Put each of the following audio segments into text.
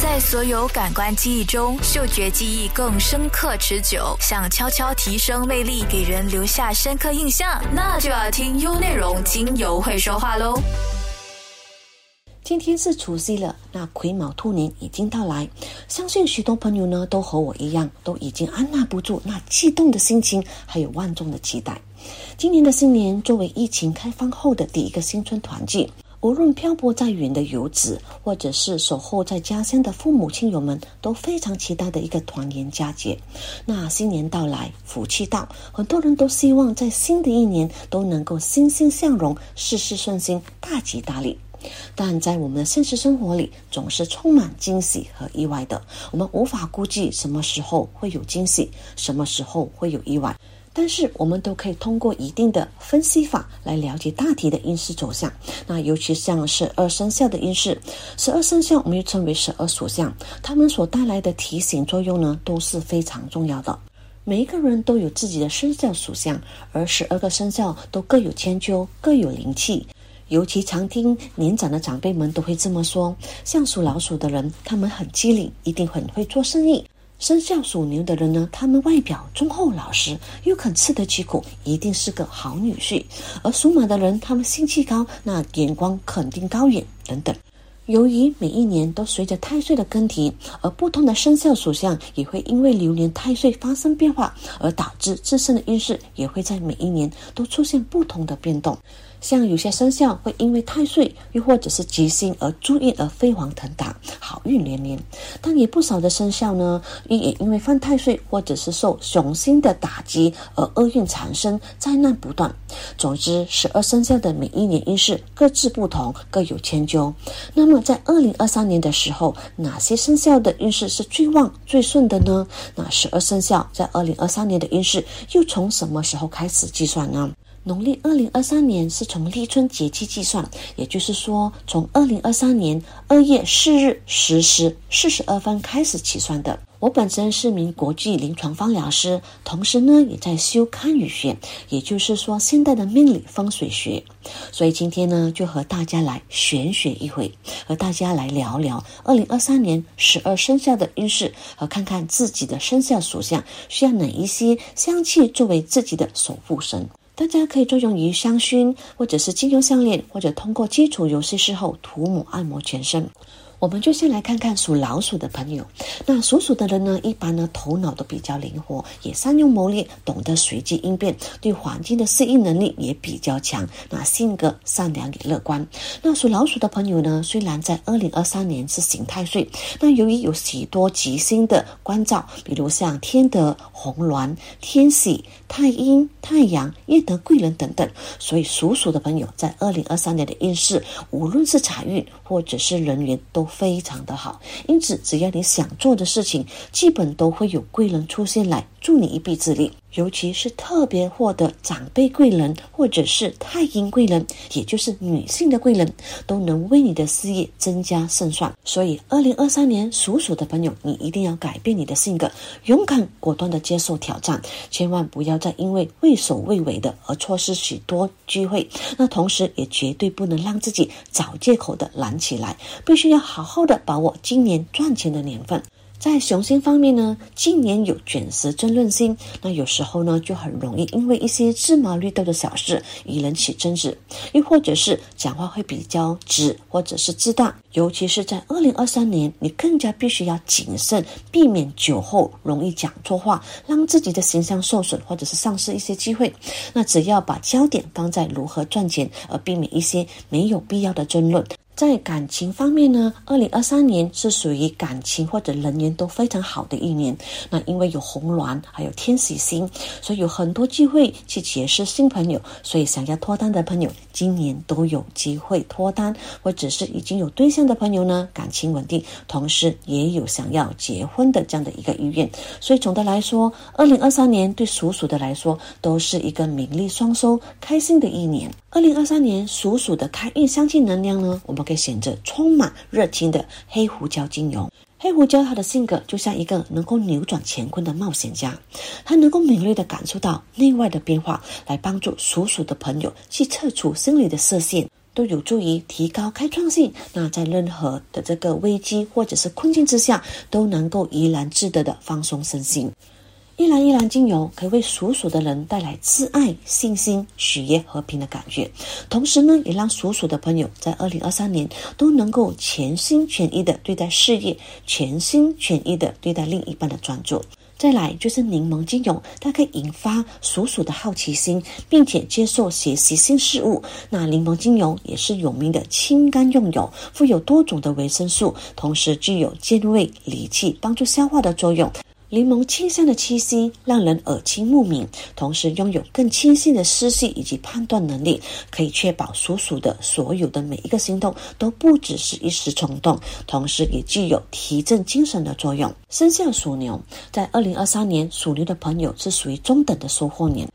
在所有感官记忆中，嗅觉记忆更深刻持久。想悄悄提升魅力，给人留下深刻印象，那就要听优内容精油会说话喽。今天是除夕了，那癸卯兔年已经到来，相信许多朋友呢都和我一样，都已经按捺不住那激动的心情，还有万众的期待。今年的新年作为疫情开放后的第一个新春团聚。无论漂泊在远的游子，或者是守候在家乡的父母亲友们，都非常期待的一个团圆佳节。那新年到来，福气到，很多人都希望在新的一年都能够欣欣向荣，事事顺心，大吉大利。但在我们的现实生活里，总是充满惊喜和意外的。我们无法估计什么时候会有惊喜，什么时候会有意外。但是我们都可以通过一定的分析法来了解大体的运势走向。那尤其像十二生肖的运势，十二生肖我们又称为十二属相，它们所带来的提醒作用呢都是非常重要的。每一个人都有自己的生肖属相，而十二个生肖都各有千秋，各有灵气。尤其常听年长的长辈们都会这么说：像属老鼠的人，他们很机灵，一定很会做生意。生肖属牛的人呢，他们外表忠厚老实，又肯吃得起苦，一定是个好女婿；而属马的人，他们心气高，那眼光肯定高远等等。由于每一年都随着太岁的更替，而不同的生肖属相也会因为流年太岁发生变化，而导致自身的运势也会在每一年都出现不同的变动。像有些生肖会因为太岁，又或者是吉星而注意而飞黄腾达，好运连连；但也不少的生肖呢，也因为犯太岁，或者是受雄星的打击而厄运缠身，灾难不断。总之，十二生肖的每一年运势各自不同，各有千秋。那么，在二零二三年的时候，哪些生肖的运势是最旺最顺的呢？那十二生肖在二零二三年的运势又从什么时候开始计算呢？农历二零二三年是从立春节气计算，也就是说，从二零二三年二月四日十时四十二分开始起算的。我本身是名国际临床方疗师，同时呢也在修堪舆学，也就是说现代的命理风水学。所以今天呢就和大家来玄学一回，和大家来聊聊二零二三年十二生肖的运势，和看看自己的生肖属相需要哪一些香气作为自己的守护神。大家可以作用于香薰，或者是精油项链，或者通过基础游戏事后涂抹按摩全身。我们就先来看看属老鼠的朋友。那属鼠的人呢，一般呢头脑都比较灵活，也善用谋略，懂得随机应变，对环境的适应能力也比较强。那性格善良也乐观。那属老鼠的朋友呢，虽然在二零二三年是刑太岁，那由于有许多吉星的关照，比如像天德、红鸾、天喜、太阴、太阳、业德贵人等等，所以属鼠的朋友在二零二三年的运势，无论是财运或者是人缘都。非常的好，因此只要你想做的事情，基本都会有贵人出现来助你一臂之力。尤其是特别获得长辈贵人或者是太阴贵人，也就是女性的贵人，都能为你的事业增加胜算。所以，二零二三年属鼠的朋友，你一定要改变你的性格，勇敢果断的接受挑战，千万不要再因为畏首畏尾的而错失许多机会。那同时，也绝对不能让自己找借口的懒起来，必须要好好的把握今年赚钱的年份。在雄心方面呢，近年有卷舌争论心，那有时候呢就很容易因为一些芝麻绿豆的小事与人起争执，又或者是讲话会比较直，或者是自大。尤其是在二零二三年，你更加必须要谨慎，避免酒后容易讲错话，让自己的形象受损，或者是丧失一些机会。那只要把焦点放在如何赚钱，而避免一些没有必要的争论。在感情方面呢，二零二三年是属于感情或者人缘都非常好的一年。那因为有红鸾，还有天喜星，所以有很多机会去结识新朋友。所以想要脱单的朋友，今年都有机会脱单；或者是已经有对象的朋友呢，感情稳定，同时也有想要结婚的这样的一个意愿。所以总的来说，二零二三年对属鼠的来说，都是一个名利双收、开心的一年。二零二三年属鼠的开运香气能量呢，我们可以选择充满热情的黑胡椒精油。黑胡椒它的性格就像一个能够扭转乾坤的冒险家，它能够敏锐地感受到内外的变化，来帮助属鼠的朋友去撤除心理的设限。都有助于提高开创性。那在任何的这个危机或者是困境之下，都能够怡然自得的放松身心。依兰依兰精油可以为属鼠的人带来自爱、信心、喜悦、和平的感觉，同时呢，也让属鼠的朋友在二零二三年都能够全心全意的对待事业，全心全意的对待另一半的专注。再来就是柠檬精油，它可以引发属鼠的好奇心，并且接受学习新事物。那柠檬精油也是有名的清肝用油，富有多种的维生素，同时具有健胃理气、帮助消化的作用。柠檬清香的气息让人耳清目明，同时拥有更清晰的思绪以及判断能力，可以确保属鼠的所有的每一个行动都不只是一时冲动，同时也具有提振精神的作用。生肖属牛，在二零二三年，属牛的朋友是属于中等的收获年。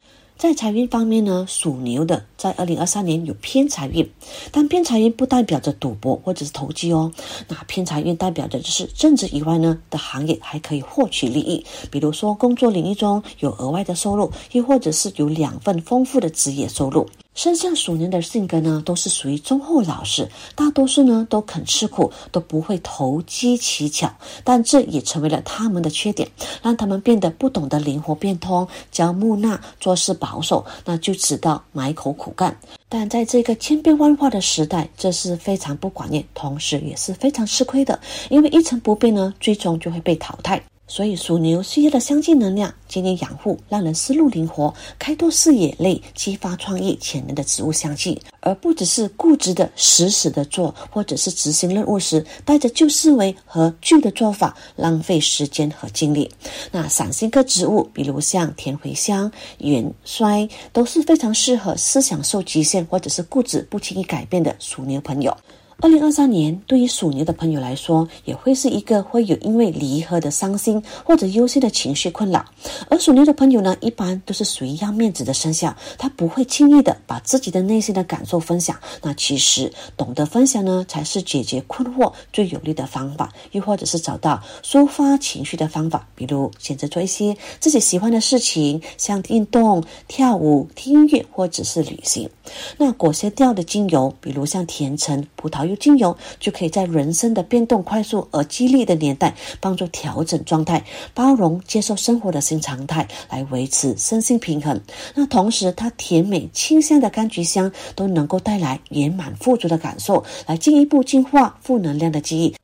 在财运方面呢，属牛的在二零二三年有偏财运，但偏财运不代表着赌博或者是投机哦。那偏财运代表着就是政治以外呢的行业还可以获取利益，比如说工作领域中有额外的收入，亦或者是有两份丰富的职业收入。生肖属牛的性格呢，都是属于忠厚老实，大多数呢都肯吃苦，都不会投机取巧，但这也成为了他们的缺点，让他们变得不懂得灵活变通，骄木讷，做事保守，那就知道埋头苦干。但在这个千变万化的时代，这是非常不管用，同时也是非常吃亏的，因为一成不变呢，最终就会被淘汰。所以属牛需要的香气能量，建议养护让人思路灵活、开拓视野类、激发创意潜能的植物香气，而不只是固执的死死的做，或者是执行任务时带着旧思维和旧的做法，浪费时间和精力。那伞形科植物，比如像甜茴香、元衰，都是非常适合思想受局限或者是固执不轻易改变的属牛朋友。二零二三年对于属牛的朋友来说，也会是一个会有因为离合的伤心或者忧心的情绪困扰。而属牛的朋友呢，一般都是属于要面子的生肖，他不会轻易的把自己的内心的感受分享。那其实懂得分享呢，才是解决困惑最有力的方法，又或者是找到抒发情绪的方法。比如选择做一些自己喜欢的事情，像运动、跳舞、听音乐，或者是旅行。那果香调的精油，比如像甜橙、葡萄柚。精油就可以在人生的变动快速而激烈的年代，帮助调整状态，包容接受生活的新常态，来维持身心平衡。那同时，它甜美清香的柑橘香都能够带来圆满富足的感受，来进一步净化负能量的记忆。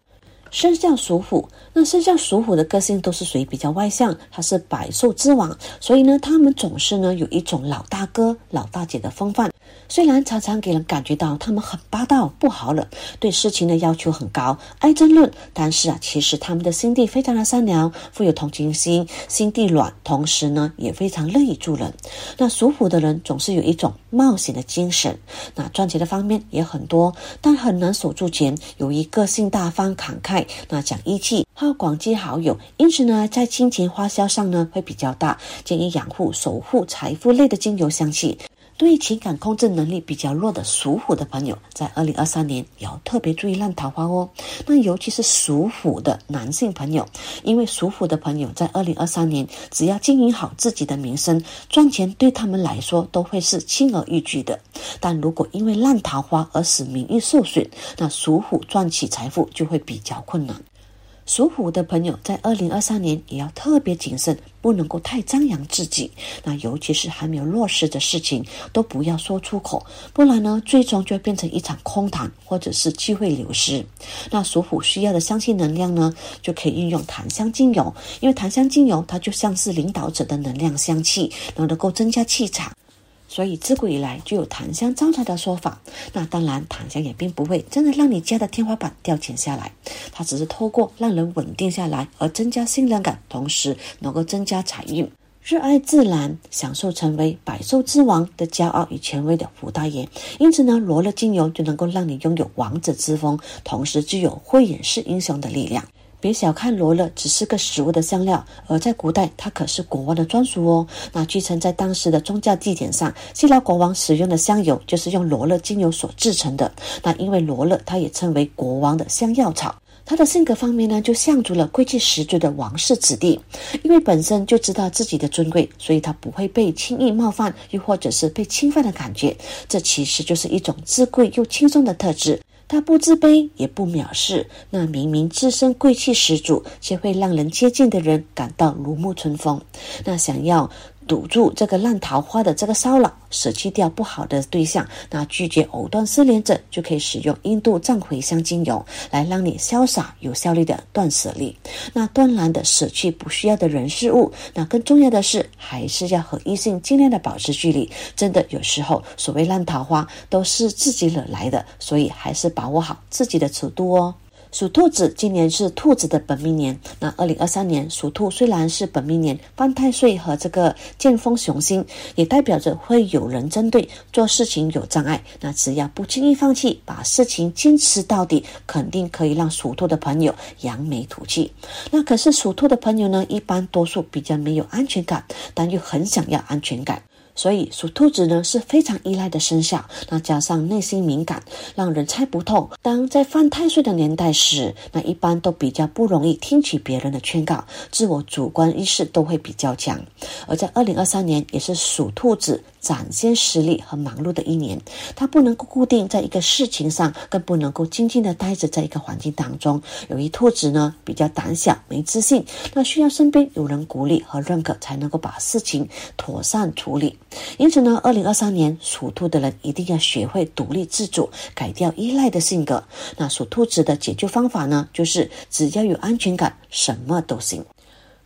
生肖属虎，那生肖属虎的个性都是属于比较外向，它是百兽之王，所以呢，他们总是呢有一种老大哥、老大姐的风范。虽然常常给人感觉到他们很霸道、不好惹，对事情的要求很高，爱争论，但是啊，其实他们的心地非常的善良，富有同情心，心地软，同时呢，也非常乐意助人。那属虎的人总是有一种冒险的精神，那赚钱的方面也很多，但很难守住钱。由于个性大方、慷慨，那讲义气，好广结好友，因此呢，在金钱花销上呢会比较大。建议养护、守护财富类的精油香气。对于情感控制能力比较弱的属虎的朋友，在二零二三年要特别注意烂桃花哦。那尤其是属虎的男性朋友，因为属虎的朋友在二零二三年只要经营好自己的名声，赚钱对他们来说都会是轻而易举的。但如果因为烂桃花而使名誉受损，那属虎赚取财富就会比较困难。属虎的朋友在二零二三年也要特别谨慎，不能够太张扬自己。那尤其是还没有落实的事情，都不要说出口，不然呢，最终就会变成一场空谈，或者是机会流失。那属虎需要的香气能量呢，就可以运用檀香精油，因为檀香精油它就像是领导者的能量香气，能够增加气场。所以自古以来就有檀香招财的说法。那当然，檀香也并不会真的让你家的天花板掉钱下来，它只是透过让人稳定下来而增加信任感，同时能够增加财运。热爱自然，享受成为百兽之王的骄傲与权威的胡大爷。因此呢，罗勒精油就能够让你拥有王者之风，同时具有慧眼识英雄的力量。别小看罗勒，只是个食物的香料，而在古代，它可是国王的专属哦。那据称，在当时的宗教祭典上，希腊国王使用的香油就是用罗勒精油所制成的。那因为罗勒，它也称为国王的香药草。他的性格方面呢，就像足了贵气十足的王室子弟，因为本身就知道自己的尊贵，所以他不会被轻易冒犯，又或者是被侵犯的感觉。这其实就是一种自贵又轻松的特质。他不自卑，也不藐视，那明明自身贵气十足，却会让人接近的人感到如沐春风。那想要。堵住这个烂桃花的这个骚扰，舍弃掉不好的对象，那拒绝藕断丝连者，就可以使用印度藏茴香精油来让你潇洒有效率的断舍离。那断然的舍弃不需要的人事物，那更重要的是，还是要和异性尽量的保持距离。真的有时候，所谓烂桃花都是自己惹来的，所以还是把握好自己的尺度哦。属兔子今年是兔子的本命年。那二零二三年属兔虽然是本命年，犯太岁和这个剑锋雄心，也代表着会有人针对做事情有障碍。那只要不轻易放弃，把事情坚持到底，肯定可以让属兔的朋友扬眉吐气。那可是属兔的朋友呢，一般多数比较没有安全感，但又很想要安全感。所以属兔子呢是非常依赖的生肖，那加上内心敏感，让人猜不透。当在犯太岁的年代时，那一般都比较不容易听取别人的劝告，自我主观意识都会比较强。而在二零二三年，也是属兔子。展现实力和忙碌的一年，他不能够固定在一个事情上，更不能够静静的待着在一个环境当中。由于兔子呢比较胆小、没自信，那需要身边有人鼓励和认可，才能够把事情妥善处理。因此呢，二零二三年属兔的人一定要学会独立自主，改掉依赖的性格。那属兔子的解决方法呢，就是只要有安全感，什么都行。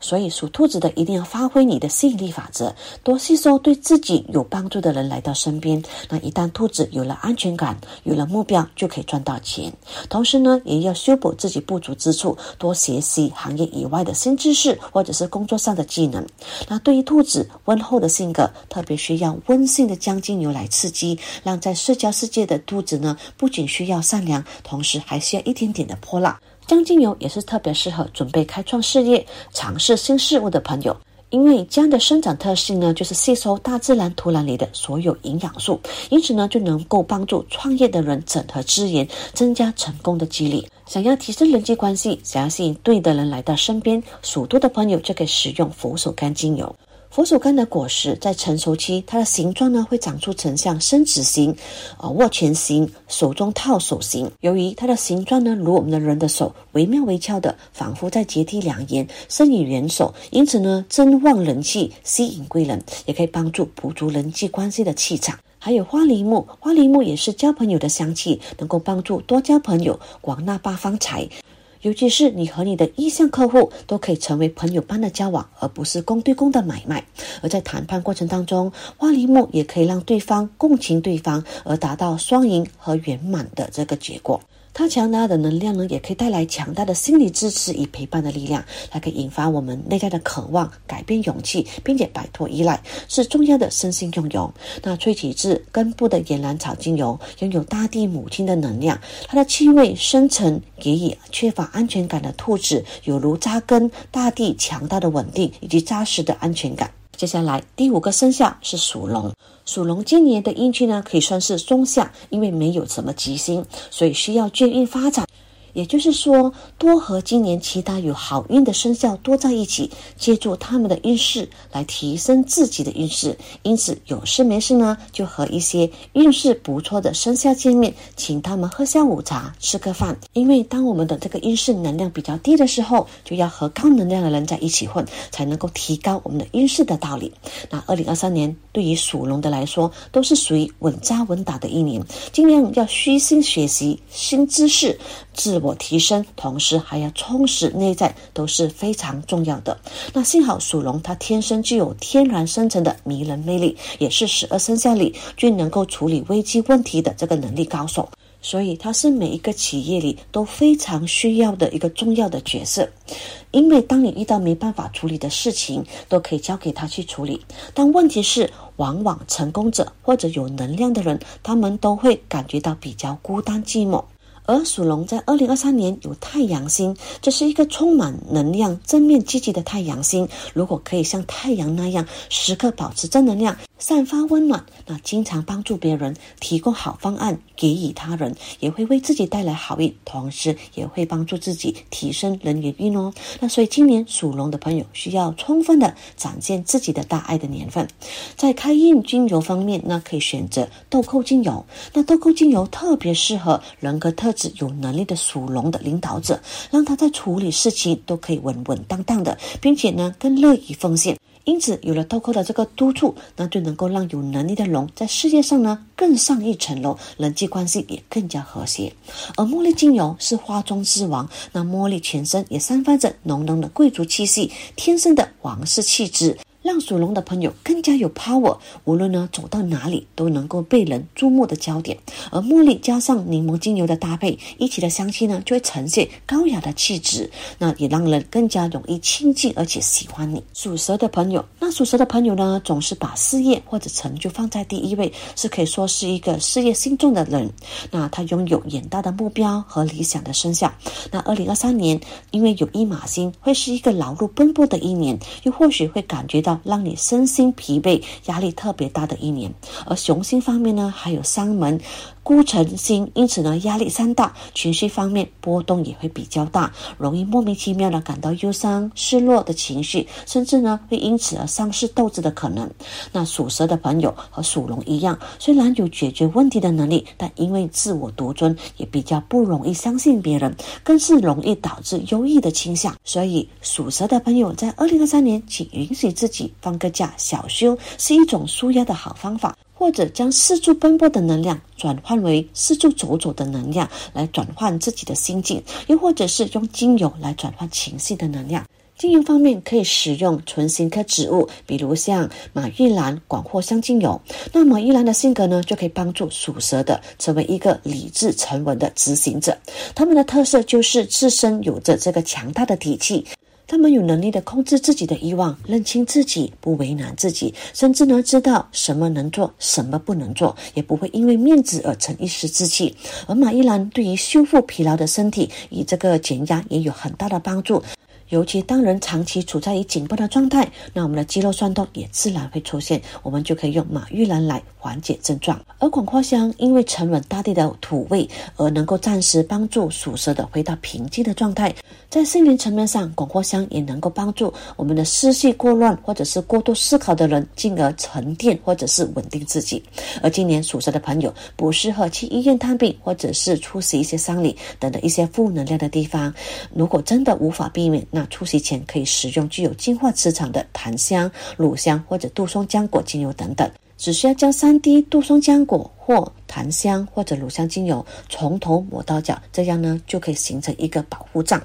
所以属兔子的一定要发挥你的吸引力法则，多吸收对自己有帮助的人来到身边。那一旦兔子有了安全感，有了目标，就可以赚到钱。同时呢，也要修补自己不足之处，多学习行业以外的新知识，或者是工作上的技能。那对于兔子温厚的性格，特别需要温馨的将金牛来刺激，让在社交世界的兔子呢，不仅需要善良，同时还需要一点点的泼辣。姜精油也是特别适合准备开创事业、尝试新事物的朋友，因为姜的生长特性呢，就是吸收大自然土壤里的所有营养素，因此呢，就能够帮助创业的人整合资源，增加成功的几率。想要提升人际关系，想要吸引对的人来到身边，属兔的朋友就可以使用佛手柑精油。佛手柑的果实在成熟期，它的形状呢会长出成像伸直形、啊握拳形、手中套手形。由于它的形状呢如我们的人的手，惟妙惟肖的，仿佛在接替良言，伸以援手，因此呢增旺人气，吸引贵人，也可以帮助补足人际关系的气场。还有花梨木，花梨木也是交朋友的香气，能够帮助多交朋友，广纳八方财。尤其是你和你的意向客户都可以成为朋友般的交往，而不是公对公的买卖。而在谈判过程当中，花梨木也可以让对方共情对方，而达到双赢和圆满的这个结果。它强大的能量呢，也可以带来强大的心理支持与陪伴的力量，它可以引发我们内在的渴望、改变勇气，并且摆脱依赖，是重要的身心用油。那萃取自根部的岩兰草精油，拥有大地母亲的能量，它的气味深沉，给予缺乏安全感的兔子，有如扎根大地强大的稳定以及扎实的安全感。接下来第五个生肖是属龙。属龙今年的运气呢，可以算是中下，因为没有什么吉星，所以需要眷运发展。也就是说，多和今年其他有好运的生肖多在一起，借助他们的运势来提升自己的运势。因此，有事没事呢，就和一些运势不错的生肖见面，请他们喝下午茶、吃个饭。因为当我们的这个运势能量比较低的时候，就要和高能量的人在一起混，才能够提高我们的运势的道理。那二零二三年对于属龙的来说，都是属于稳扎稳打的一年，尽量要虚心学习新知识。自我提升，同时还要充实内在，都是非常重要的。那幸好属龙，它天生具有天然生成的迷人魅力，也是十二生肖里最能够处理危机问题的这个能力高手。所以，它是每一个企业里都非常需要的一个重要的角色。因为当你遇到没办法处理的事情，都可以交给他去处理。但问题是，往往成功者或者有能量的人，他们都会感觉到比较孤单寂寞。而属龙在二零二三年有太阳星，这是一个充满能量、正面积极的太阳星。如果可以像太阳那样时刻保持正能量，散发温暖，那经常帮助别人，提供好方案给予他人，也会为自己带来好运，同时也会帮助自己提升人缘运哦。那所以今年属龙的朋友需要充分的展现自己的大爱的年份。在开运精油方面，那可以选择豆蔻精油。那豆蔻精油特别适合人格特质有能力的属龙的领导者，让他在处理事情都可以稳稳当当的，并且呢更乐于奉献。因此，有了豆蔻的这个督促，那就能够让有能力的龙在事业上呢更上一层楼，人际关系也更加和谐。而茉莉精油是花中之王，那茉莉全身也散发着浓浓的贵族气息，天生的王室气质。让属龙的朋友更加有 power，无论呢走到哪里都能够被人注目的焦点。而茉莉加上柠檬精油的搭配，一起的香气呢就会呈现高雅的气质，那也让人更加容易亲近而且喜欢你。属蛇的朋友，那属蛇的朋友呢总是把事业或者成就放在第一位，是可以说是一个事业心重的人。那他拥有远大的目标和理想的生肖。那二零二三年因为有一马星，会是一个劳碌奔波的一年，又或许会感觉到。让你身心疲惫、压力特别大的一年，而雄心方面呢，还有三门。孤城心，因此呢，压力山大，情绪方面波动也会比较大，容易莫名其妙的感到忧伤、失落的情绪，甚至呢，会因此而丧失斗志的可能。那属蛇的朋友和属龙一样，虽然有解决问题的能力，但因为自我独尊，也比较不容易相信别人，更是容易导致忧郁的倾向。所以，属蛇的朋友在二零二三年，请允许自己放个假，小休是一种舒压的好方法。或者将四处奔波的能量转换为四处走走的能量，来转换自己的心境；又或者是用精油来转换情绪的能量。精油方面可以使用纯新科植物，比如像马玉兰广藿香精油。那马玉兰的性格呢，就可以帮助属蛇的成为一个理智沉稳的执行者。他们的特色就是自身有着这个强大的底气。他们有能力的控制自己的欲望，认清自己，不为难自己，甚至呢知道什么能做，什么不能做，也不会因为面子而成一时之气。而马伊兰对于修复疲劳的身体，与这个减压也有很大的帮助。尤其当人长期处在于紧绷的状态，那我们的肌肉酸痛也自然会出现，我们就可以用马玉兰来缓解症状。而广藿香因为沉稳大地的土味，而能够暂时帮助属蛇的回到平静的状态。在心灵层面上，广藿香也能够帮助我们的思绪过乱或者是过度思考的人，进而沉淀或者是稳定自己。而今年属蛇的朋友不适合去医院探病，或者是出席一些丧礼等的一些负能量的地方。如果真的无法避免，那出席前可以使用具有净化磁场的檀香、乳香或者杜松浆果精油等等，只需要将三滴杜松浆果或檀香或者乳香精油从头抹到脚，这样呢就可以形成一个保护罩。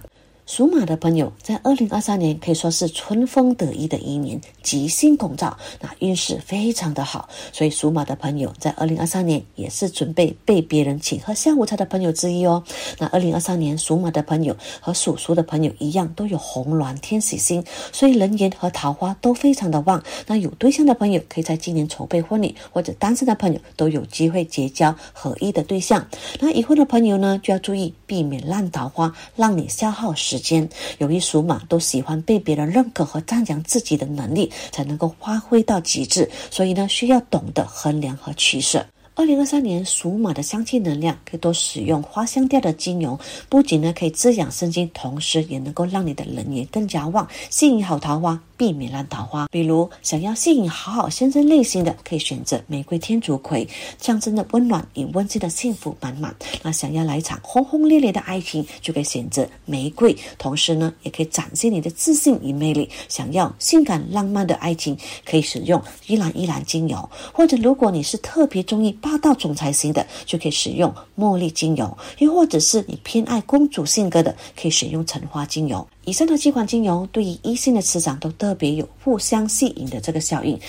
属马的朋友在二零二三年可以说是春风得意的一年，吉星拱照，那运势非常的好。所以属马的朋友在二零二三年也是准备被别人请喝下午茶的朋友之一哦。那二零二三年属马的朋友和属鼠的朋友一样，都有红鸾天喜星，所以人缘和桃花都非常的旺。那有对象的朋友可以在今年筹备婚礼，或者单身的朋友都有机会结交合意的对象。那已婚的朋友呢，就要注意避免烂桃花，让你消耗时。间，由于属马都喜欢被别人认可和赞扬自己的能力，才能够发挥到极致，所以呢，需要懂得衡量和取舍。二零二三年属马的香气能量，可以多使用花香调的精油，不仅呢可以滋养身心，同时也能够让你的人缘更加旺，吸引好桃花。避免烂桃花，比如想要吸引好好先生类型的，可以选择玫瑰天竺葵，象征着温暖与温馨的幸福满满。那想要来一场轰轰烈烈的爱情，就可以选择玫瑰，同时呢，也可以展现你的自信与魅力。想要性感浪漫的爱情，可以使用依兰依兰精油，或者如果你是特别中意霸道总裁型的，就可以使用茉莉精油，又或者是你偏爱公主性格的，可以选用橙花精油。以上的几款精油对于异性的磁场都特别有互相吸引的这个效应，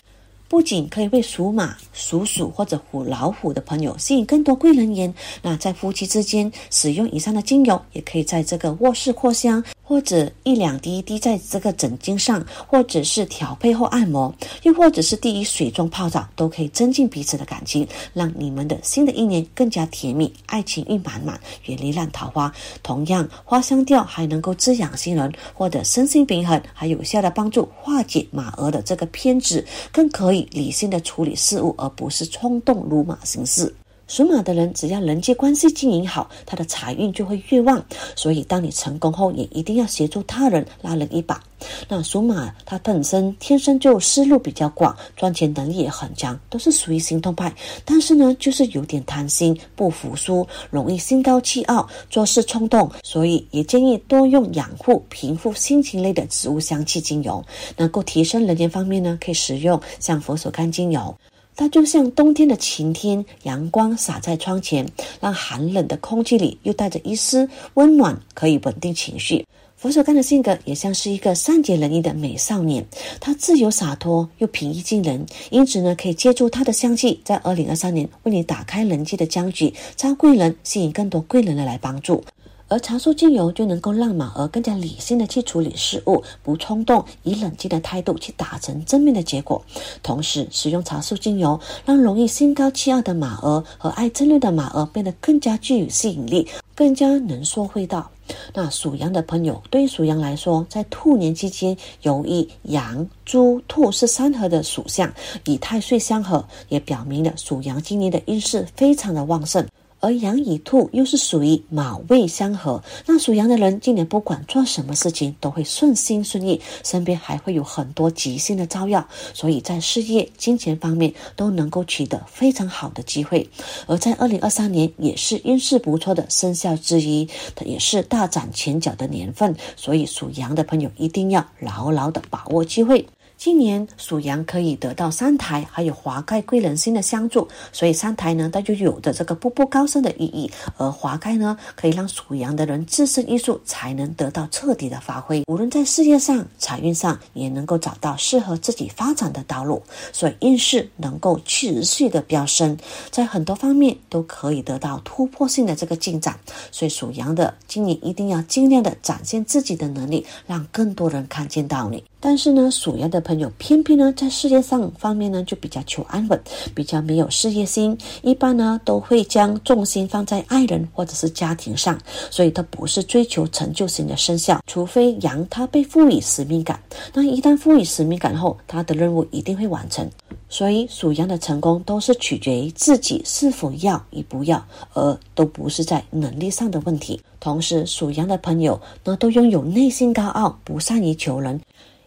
不仅可以为属马、属鼠或者虎老虎的朋友吸引更多贵人缘，那在夫妻之间使用以上的精油，也可以在这个卧室扩香。或者一两滴滴在这个枕巾上，或者是调配后按摩，又或者是第一水中泡澡，都可以增进彼此的感情，让你们的新的一年更加甜蜜，爱情运满满，远离烂桃花。同样，花香调还能够滋养心人，或者身心平衡，还有效的帮助化解马儿的这个偏执，更可以理性的处理事物，而不是冲动如马行事。属马的人，只要人际关系经营好，他的财运就会越旺。所以，当你成功后，也一定要协助他人，拉人一把。那属马，他本身天生就思路比较广，赚钱能力也很强，都是属于行动派。但是呢，就是有点贪心，不服输，容易心高气傲，做事冲动。所以，也建议多用养护、平复心情类的植物香气精油，能够提升人缘方面呢，可以使用像佛手柑精油。它就像冬天的晴天，阳光洒在窗前，让寒冷的空气里又带着一丝温暖，可以稳定情绪。佛手柑的性格也像是一个善解人意的美少年，他自由洒脱又平易近人，因此呢，可以借助他的香气，在二零二三年为你打开人际的僵局，招贵人，吸引更多贵人的来帮助。而茶树精油就能够让马儿更加理性的去处理事物，不冲动，以冷静的态度去达成正面的结果。同时，使用茶树精油，让容易心高气傲的马儿和爱争论的马儿变得更加具有吸引力，更加能说会道。那属羊的朋友，对于属羊来说，在兔年期间，由于羊、猪、兔是三合的属相，与太岁相合，也表明了属羊今年的运势非常的旺盛。而羊与兔又是属于卯未相合，那属羊的人今年不管做什么事情都会顺心顺意，身边还会有很多吉星的照耀，所以在事业、金钱方面都能够取得非常好的机会。而在二零二三年也是运势不错的生肖之一，它也是大展拳脚的年份，所以属羊的朋友一定要牢牢的把握机会。今年属羊可以得到三台，还有华盖贵人星的相助，所以三台呢，它就有着这个步步高升的意义。而华盖呢，可以让属羊的人自身艺术才能得到彻底的发挥，无论在事业上、财运上，也能够找到适合自己发展的道路，所以运势能够持续的飙升，在很多方面都可以得到突破性的这个进展。所以属羊的今年一定要尽量的展现自己的能力，让更多人看见到你。但是呢，属羊的朋友偏偏呢，在事业上方面呢，就比较求安稳，比较没有事业心，一般呢都会将重心放在爱人或者是家庭上，所以他不是追求成就型的生肖，除非羊他被赋予使命感，那一旦赋予使命感后，他的任务一定会完成。所以属羊的成功都是取决于自己是否要与不要，而都不是在能力上的问题。同时，属羊的朋友呢，都拥有内心高傲，不善于求人。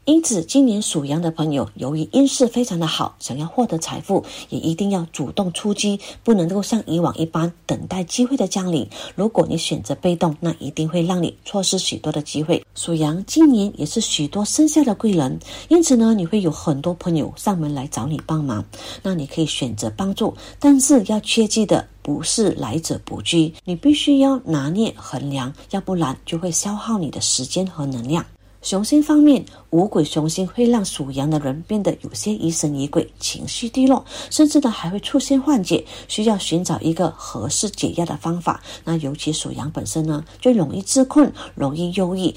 因此，今年属羊的朋友，由于运势非常的好，想要获得财富，也一定要主动出击，不能够像以往一般等待机会的降临。如果你选择被动，那一定会让你错失许多的机会。属羊今年也是许多生肖的贵人，因此呢，你会有很多朋友上门来找你帮忙。那你可以选择帮助，但是要切记的不是来者不拒，你必须要拿捏衡量，要不然就会消耗你的时间和能量。雄心方面，五鬼雄心会让属羊的人变得有些疑神疑鬼，情绪低落，甚至呢还会出现幻觉，需要寻找一个合适解压的方法。那尤其属羊本身呢，就容易自困，容易忧郁。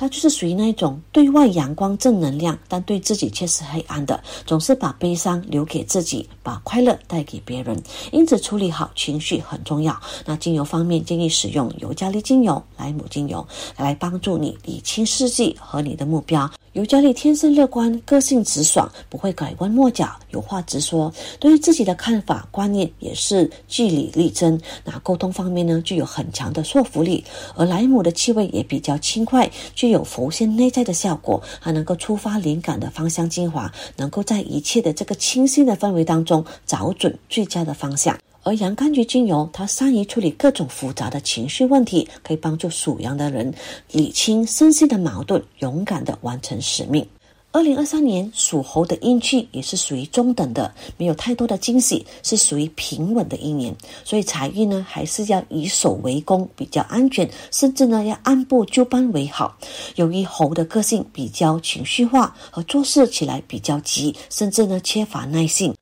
他就是属于那一种对外阳光正能量，但对自己却是黑暗的，总是把悲伤留给自己，把快乐带给别人。因此，处理好情绪很重要。那精油方面，建议使用尤加利精油、莱姆精油来帮助你理清事迹和你的目标。尤加利天生乐观，个性直爽，不会拐弯抹角，有话直说。对于自己的看法观念也是据理力争。那沟通方面呢，具有很强的说服力。而莱姆的气味也比较轻快，具有浮现内在的效果，还能够触发灵感的芳香精华，能够在一切的这个清新的氛围当中找准最佳的方向。而洋甘菊精油，它善于处理各种复杂的情绪问题，可以帮助属羊的人理清身心的矛盾，勇敢的完成使命。二零二三年属猴的运气也是属于中等的，没有太多的惊喜，是属于平稳的一年。所以财运呢，还是要以守为攻，比较安全，甚至呢要按部就班为好。由于猴的个性比较情绪化，和做事起来比较急，甚至呢缺乏耐性。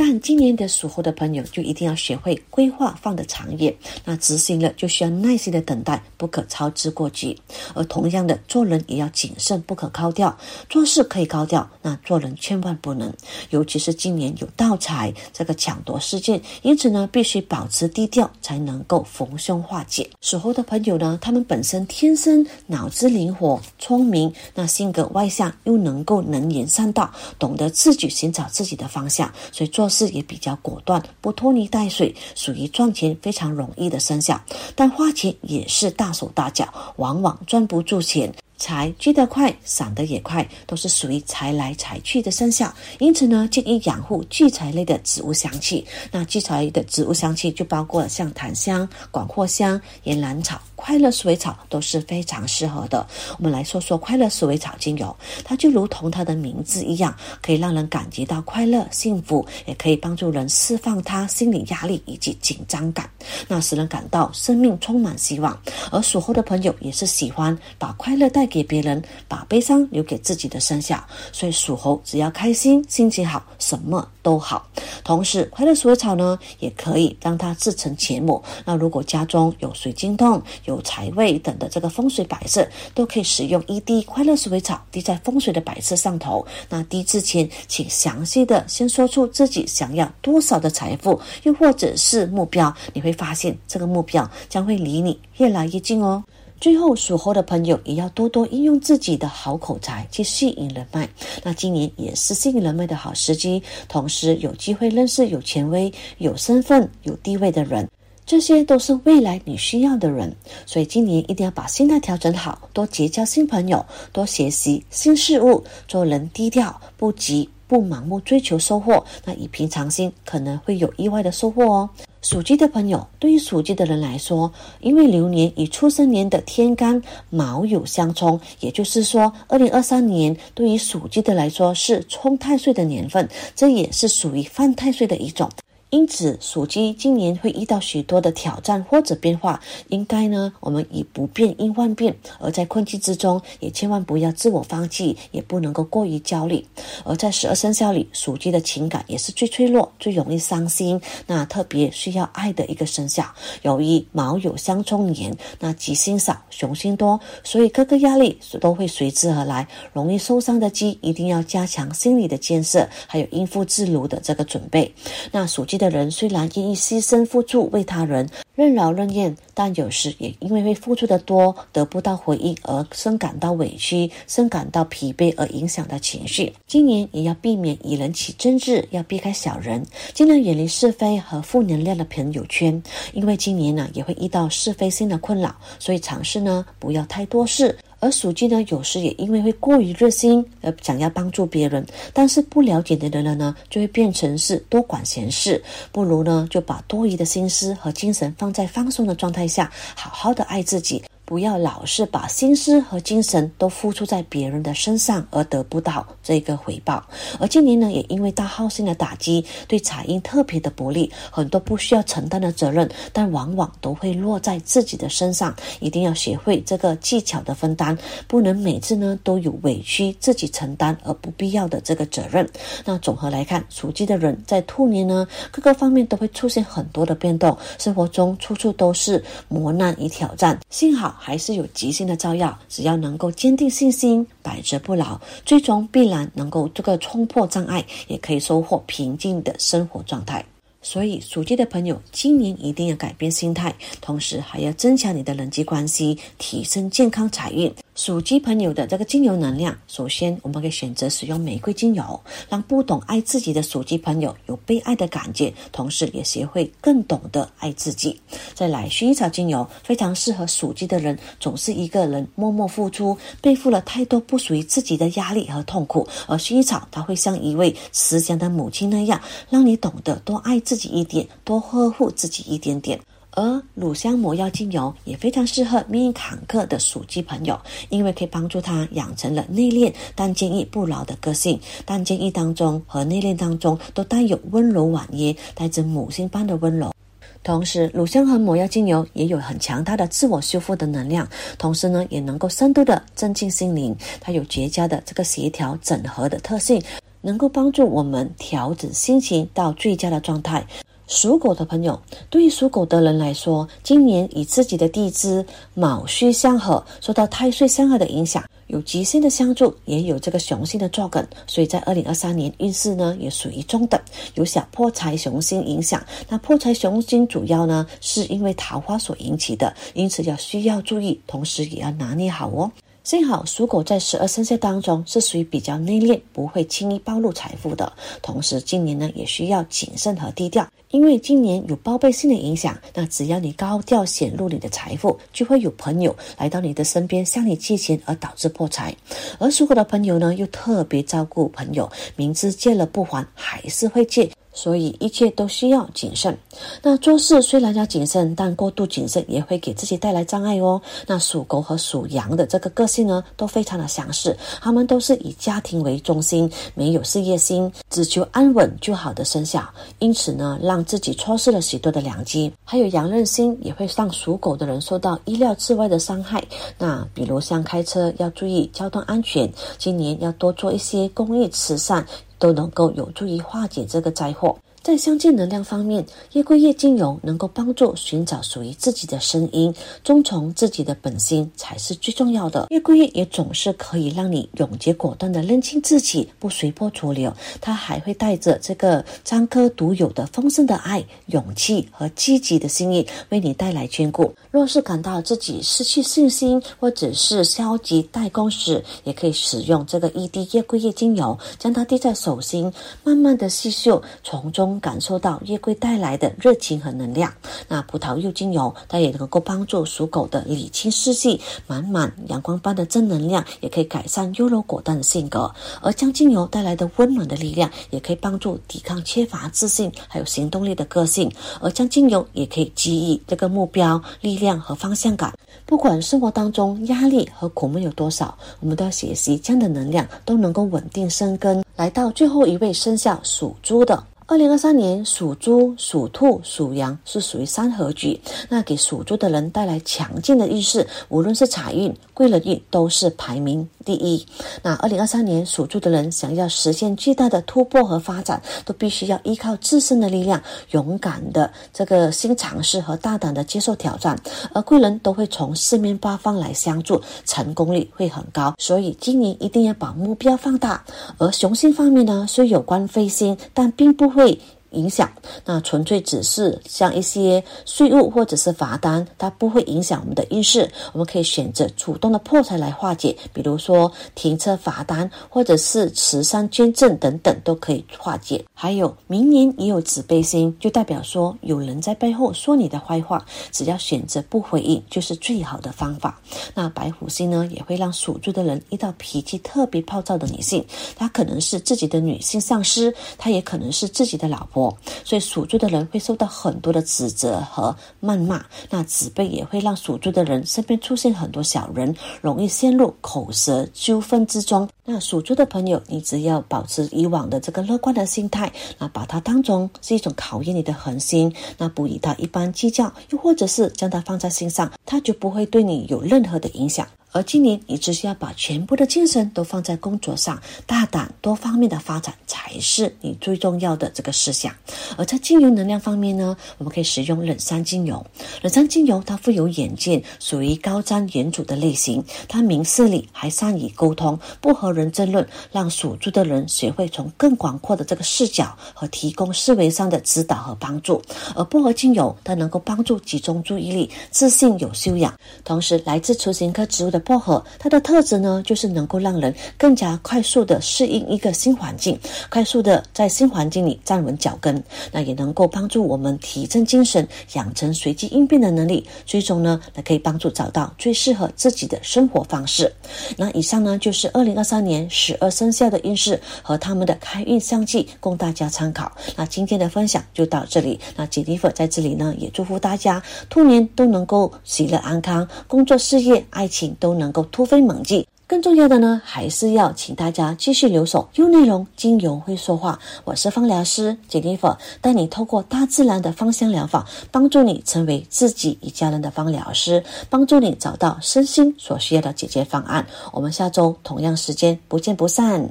但今年的属猴的朋友就一定要学会规划放得长远，那执行了就需要耐心的等待，不可操之过急。而同样的，做人也要谨慎，不可高调。做事可以高调，那做人千万不能。尤其是今年有盗财这个抢夺事件，因此呢，必须保持低调，才能够逢凶化解。属猴的朋友呢，他们本身天生脑子灵活、聪明，那性格外向，又能够能言善道，懂得自己寻找自己的方向，所以做。做事也比较果断，不拖泥带水，属于赚钱非常容易的生肖，但花钱也是大手大脚，往往赚不住钱。财聚得快，散得也快，都是属于财来财去的生肖。因此呢，建议养护聚财类的植物香气。那聚财的植物香气就包括了像檀香、广藿香、岩兰草、快乐鼠尾草都是非常适合的。我们来说说快乐鼠尾草精油，它就如同它的名字一样，可以让人感觉到快乐、幸福，也可以帮助人释放他心理压力以及紧张感，那使人感到生命充满希望。而属猴的朋友也是喜欢把快乐带。给别人，把悲伤留给自己的生肖，所以属猴只要开心、心情好，什么都好。同时，快乐鼠尾草呢，也可以让它制成钱母。那如果家中有水晶洞、有财位等的这个风水摆设，都可以使用一滴快乐鼠尾草滴在风水的摆设上头。那滴之前，请详细的先说出自己想要多少的财富，又或者是目标，你会发现这个目标将会离你越来越近哦。最后，属猴的朋友也要多多应用自己的好口才去吸引人脉。那今年也是吸引人脉的好时机，同时有机会认识有权威、有身份、有地位的人，这些都是未来你需要的人。所以今年一定要把心态调整好，多结交新朋友，多学习新事物，做人低调，不急，不盲目追求收获。那以平常心，可能会有意外的收获哦。属鸡的朋友，对于属鸡的人来说，因为流年与出生年的天干卯酉相冲，也就是说，二零二三年对于属鸡的来说是冲太岁的年份，这也是属于犯太岁的一种。因此，属鸡今年会遇到许多的挑战或者变化。应该呢，我们以不变应万变，而在困境之中，也千万不要自我放弃，也不能够过于焦虑。而在十二生肖里，属鸡的情感也是最脆弱、最容易伤心，那特别需要爱的一个生肖。由于卯酉相冲年，那吉星少，凶星多，所以各个压力都会随之而来。容易受伤的鸡，一定要加强心理的建设，还有应付自如的这个准备。那属鸡。的人虽然愿意牺牲付出为他人任劳任怨，但有时也因为会付出的多得不到回应而深感到委屈、深感到疲惫而影响到情绪。今年也要避免与人起争执，要避开小人，尽量远离是非和负能量的朋友圈。因为今年呢也会遇到是非心的困扰，所以尝试呢不要太多事。而属鸡呢，有时也因为会过于热心而想要帮助别人，但是不了解的人呢，就会变成是多管闲事。不如呢，就把多余的心思和精神放在放松的状态下，好好的爱自己。不要老是把心思和精神都付出在别人的身上，而得不到这个回报。而今年呢，也因为大耗星的打击，对财运特别的不利，很多不需要承担的责任，但往往都会落在自己的身上。一定要学会这个技巧的分担，不能每次呢都有委屈自己承担而不必要的这个责任。那总和来看，属鸡的人在兔年呢，各个方面都会出现很多的变动，生活中处处都是磨难与挑战。幸好。还是有吉星的照耀，只要能够坚定信心，百折不挠，最终必然能够这个冲破障碍，也可以收获平静的生活状态。所以属鸡的朋友，今年一定要改变心态，同时还要增强你的人际关系，提升健康财运。属鸡朋友的这个精油能量，首先我们可以选择使用玫瑰精油，让不懂爱自己的属鸡朋友有被爱的感觉，同时也学会更懂得爱自己。再来，薰衣草精油非常适合属鸡的人，总是一个人默默付出，背负了太多不属于自己的压力和痛苦，而薰衣草它会像一位慈祥的母亲那样，让你懂得多爱自己自己一点，多呵护自己一点点。而乳香魔药精油也非常适合命运坎坷的属鸡朋友，因为可以帮助他养成了内敛但坚毅不挠的个性。但坚毅当中和内敛当中都带有温柔婉约，带着母亲般的温柔。同时，乳香和魔药精油也有很强大的自我修复的能量，同时呢，也能够深度的增进心灵。它有绝佳的这个协调整合的特性。能够帮助我们调整心情到最佳的状态。属狗的朋友，对于属狗的人来说，今年以自己的地支卯戌相合，受到太岁相合的影响，有吉星的相助，也有这个雄星的作梗，所以在二零二三年运势呢也属于中等，有小破财雄星影响。那破财雄星主要呢是因为桃花所引起的，因此要需要注意，同时也要拿捏好哦。幸好属狗在十二生肖当中是属于比较内敛，不会轻易暴露财富的。同时，今年呢也需要谨慎和低调，因为今年有报备性的影响。那只要你高调显露你的财富，就会有朋友来到你的身边向你借钱，而导致破财。而属狗的朋友呢，又特别照顾朋友，明知借了不还，还是会借。所以一切都需要谨慎。那做事虽然要谨慎，但过度谨慎也会给自己带来障碍哦。那属狗和属羊的这个个性呢，都非常的相似，他们都是以家庭为中心，没有事业心，只求安稳就好的生肖。因此呢，让自己错失了许多的良机。还有羊刃星也会让属狗的人受到意料之外的伤害。那比如像开车要注意交通安全，今年要多做一些公益慈善。都能够有助于化解这个灾祸。在相见能量方面，月桂叶精油能够帮助寻找属于自己的声音，遵从自己的本心才是最重要的。月桂叶也总是可以让你永结果断的认清自己，不随波逐流。它还会带着这个张科独有的丰盛的爱、勇气和积极的心意，为你带来眷顾。若是感到自己失去信心或者是消极怠工时，也可以使用这个一滴月桂叶精油，将它滴在手心，慢慢的细嗅，从中。感受到月桂带来的热情和能量。那葡萄柚精油，它也能够帮助属狗的理清思绪，满满阳光般的正能量，也可以改善优柔果断的性格。而将精油带来的温暖的力量，也可以帮助抵抗缺乏自信还有行动力的个性。而将精油也可以给予这个目标、力量和方向感。不管生活当中压力和苦闷有多少，我们都要学习这样的能量都能够稳定生根。来到最后一位生肖属猪的。二零二三年属猪、属兔、属羊是属于三合局，那给属猪的人带来强劲的运势，无论是财运、贵人运都是排名第一。那二零二三年属猪的人想要实现巨大的突破和发展，都必须要依靠自身的力量，勇敢的这个新尝试和大胆的接受挑战，而贵人都会从四面八方来相助，成功率会很高。所以今年一定要把目标放大。而雄性方面呢，虽有关飞星，但并不。会影响，那纯粹只是像一些税务或者是罚单，它不会影响我们的运势。我们可以选择主动的破财来化解，比如说停车罚单，或者是慈善捐赠等等都可以化解。还有明年也有紫背星，就代表说有人在背后说你的坏话，只要选择不回应，就是最好的方法。那白虎星呢，也会让属猪的人遇到脾气特别暴躁的女性，她可能是自己的女性上司，她也可能是自己的老婆。所以属猪的人会受到很多的指责和谩骂，那子辈也会让属猪的人身边出现很多小人，容易陷入口舌纠纷之中。那属猪的朋友，你只要保持以往的这个乐观的心态，那把它当中是一种考验你的恒心，那不与他一般计较，又或者是将它放在心上，他就不会对你有任何的影响。而今年，你只需要把全部的精神都放在工作上，大胆多方面的发展才是你最重要的这个思想。而在精油能量方面呢，我们可以使用冷杉精油。冷杉精油它富有远见，属于高瞻远瞩的类型。它明事理，还善于沟通，不和人争论，让属猪的人学会从更广阔的这个视角和提供思维上的指导和帮助。而薄荷精油它能够帮助集中注意力，自信有修养，同时来自雏形科植物的。薄荷它的特质呢，就是能够让人更加快速的适应一个新环境，快速的在新环境里站稳脚跟。那也能够帮助我们提振精神，养成随机应变的能力。最终呢，那可以帮助找到最适合自己的生活方式。那以上呢，就是二零二三年十二生肖的运势和他们的开运相继，供大家参考。那今天的分享就到这里。那杰尼弗在这里呢，也祝福大家兔年都能够喜乐安康，工作事业爱情都。都能够突飞猛进。更重要的呢，还是要请大家继续留守。用内容，精油会说话。我是芳疗师 Jennifer，带你透过大自然的芳香疗法，帮助你成为自己一家人的芳疗师，帮助你找到身心所需要的解决方案。我们下周同样时间不见不散。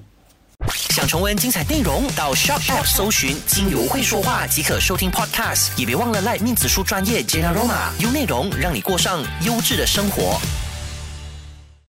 想重温精彩内容，到 Shop App 搜寻“金油会说话”即可收听 Podcast。也别忘了赖面子书专业 Jenna Roma，优内容让你过上优质的生活。